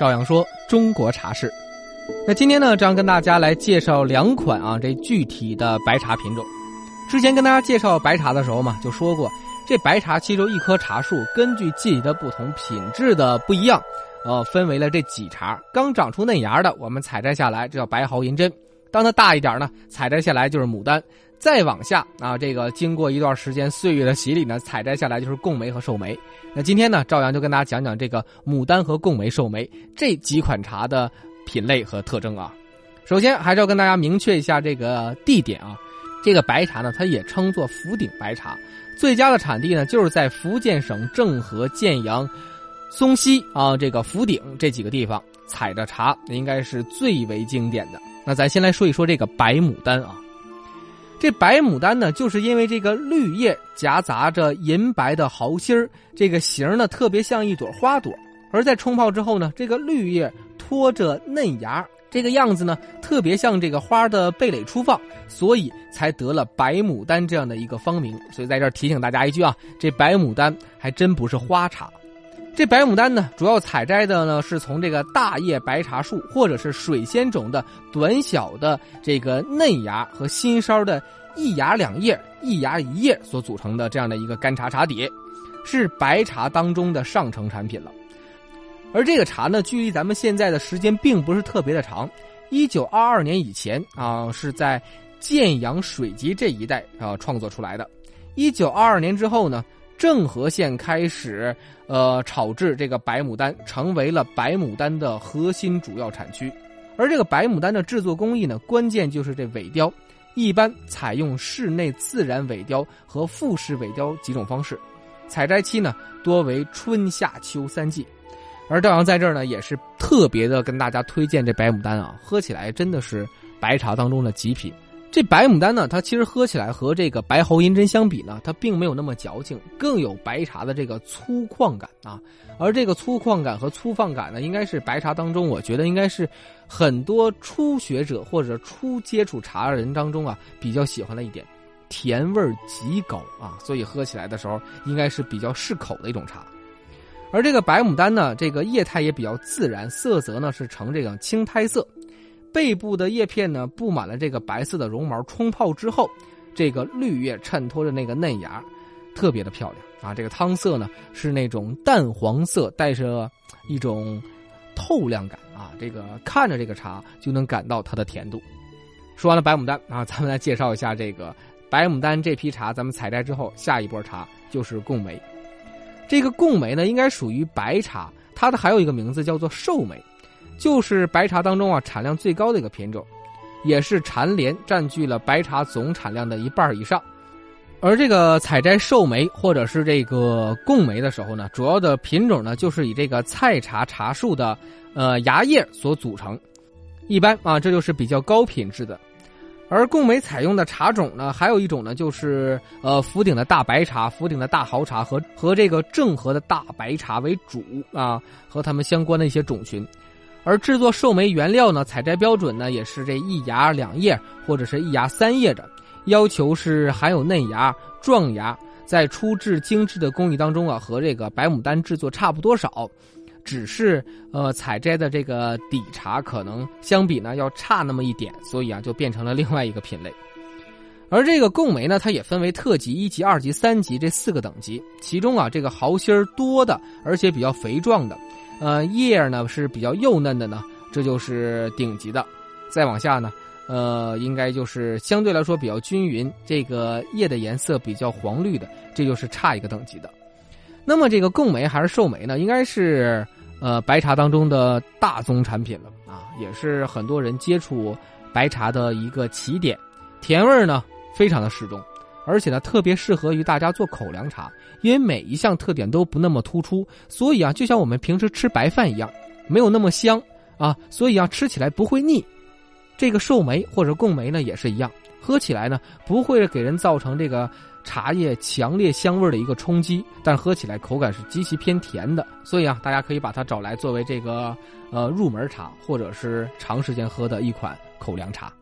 赵阳说中国茶事。那今天呢，这样跟大家来介绍两款啊，这具体的白茶品种。之前跟大家介绍白茶的时候嘛，就说过，这白茶其中一棵茶树根据季节的不同，品质的不一样，呃，分为了这几茬。刚长出嫩芽的，我们采摘下来，这叫白毫银针；当它大一点呢，采摘下来就是牡丹；再往下啊，这个经过一段时间岁月的洗礼呢，采摘下来就是贡梅和寿梅。那今天呢，赵阳就跟大家讲讲这个牡丹和贡梅、寿梅这几款茶的。品类和特征啊，首先还是要跟大家明确一下这个地点啊。这个白茶呢，它也称作福鼎白茶，最佳的产地呢就是在福建省政和、建阳、松溪啊这个福鼎这几个地方采的茶，应该是最为经典的。那咱先来说一说这个白牡丹啊，这白牡丹呢，就是因为这个绿叶夹杂着银白的毫心儿，这个形呢特别像一朵花朵，而在冲泡之后呢，这个绿叶。拖着嫩芽，这个样子呢，特别像这个花的蓓蕾初放，所以才得了白牡丹这样的一个芳名。所以在这儿提醒大家一句啊，这白牡丹还真不是花茶。这白牡丹呢，主要采摘的呢是从这个大叶白茶树或者是水仙种的短小的这个嫩芽和新梢的一芽两叶、一芽一叶所组成的这样的一个干茶茶底，是白茶当中的上乘产品了。而这个茶呢，距离咱们现在的时间并不是特别的长。一九二二年以前啊，是在建阳水集这一带啊创作出来的。一九二二年之后呢，政和县开始呃炒制这个白牡丹，成为了白牡丹的核心主要产区。而这个白牡丹的制作工艺呢，关键就是这萎雕，一般采用室内自然萎雕和复式萎雕几种方式。采摘期呢，多为春夏秋三季。而赵阳在这儿呢，也是特别的跟大家推荐这白牡丹啊，喝起来真的是白茶当中的极品。这白牡丹呢，它其实喝起来和这个白毫银针相比呢，它并没有那么矫情，更有白茶的这个粗犷感啊。而这个粗犷感和粗放感呢，应该是白茶当中，我觉得应该是很多初学者或者初接触茶人当中啊，比较喜欢的一点，甜味极高啊，所以喝起来的时候应该是比较适口的一种茶。而这个白牡丹呢，这个叶态也比较自然，色泽呢是呈这个青苔色，背部的叶片呢布满了这个白色的绒毛。冲泡之后，这个绿叶衬托着那个嫩芽，特别的漂亮啊！这个汤色呢是那种淡黄色，带着一种透亮感啊！这个看着这个茶就能感到它的甜度。说完了白牡丹啊，咱们来介绍一下这个白牡丹这批茶。咱们采摘之后，下一波茶就是贡梅。这个贡梅呢，应该属于白茶，它的还有一个名字叫做寿梅，就是白茶当中啊产量最高的一个品种，也是蝉联占据了白茶总产量的一半以上。而这个采摘寿梅或者是这个贡梅的时候呢，主要的品种呢就是以这个菜茶茶树的呃芽叶所组成，一般啊这就是比较高品质的。而贡梅采用的茶种呢，还有一种呢，就是呃福鼎的大白茶、福鼎的大毫茶和和这个正和的大白茶为主啊，和他们相关的一些种群。而制作寿眉原料呢，采摘标准呢也是这一芽两叶或者是一芽三叶的，要求是含有嫩芽、壮芽，在初制精致的工艺当中啊，和这个白牡丹制作差不多少。只是呃采摘的这个底茶可能相比呢要差那么一点，所以啊就变成了另外一个品类。而这个贡梅呢，它也分为特级、一级、二级、三级这四个等级。其中啊这个毫心儿多的，而且比较肥壮的，呃叶呢是比较幼嫩的呢，这就是顶级的。再往下呢，呃应该就是相对来说比较均匀，这个叶的颜色比较黄绿的，这就是差一个等级的。那么这个贡梅还是寿梅呢？应该是，呃，白茶当中的大宗产品了啊，也是很多人接触白茶的一个起点。甜味呢非常的适中，而且呢特别适合于大家做口粮茶，因为每一项特点都不那么突出，所以啊，就像我们平时吃白饭一样，没有那么香啊，所以啊吃起来不会腻。这个寿梅或者贡梅呢也是一样，喝起来呢不会给人造成这个。茶叶强烈香味的一个冲击，但喝起来口感是极其偏甜的，所以啊，大家可以把它找来作为这个呃入门茶，或者是长时间喝的一款口粮茶。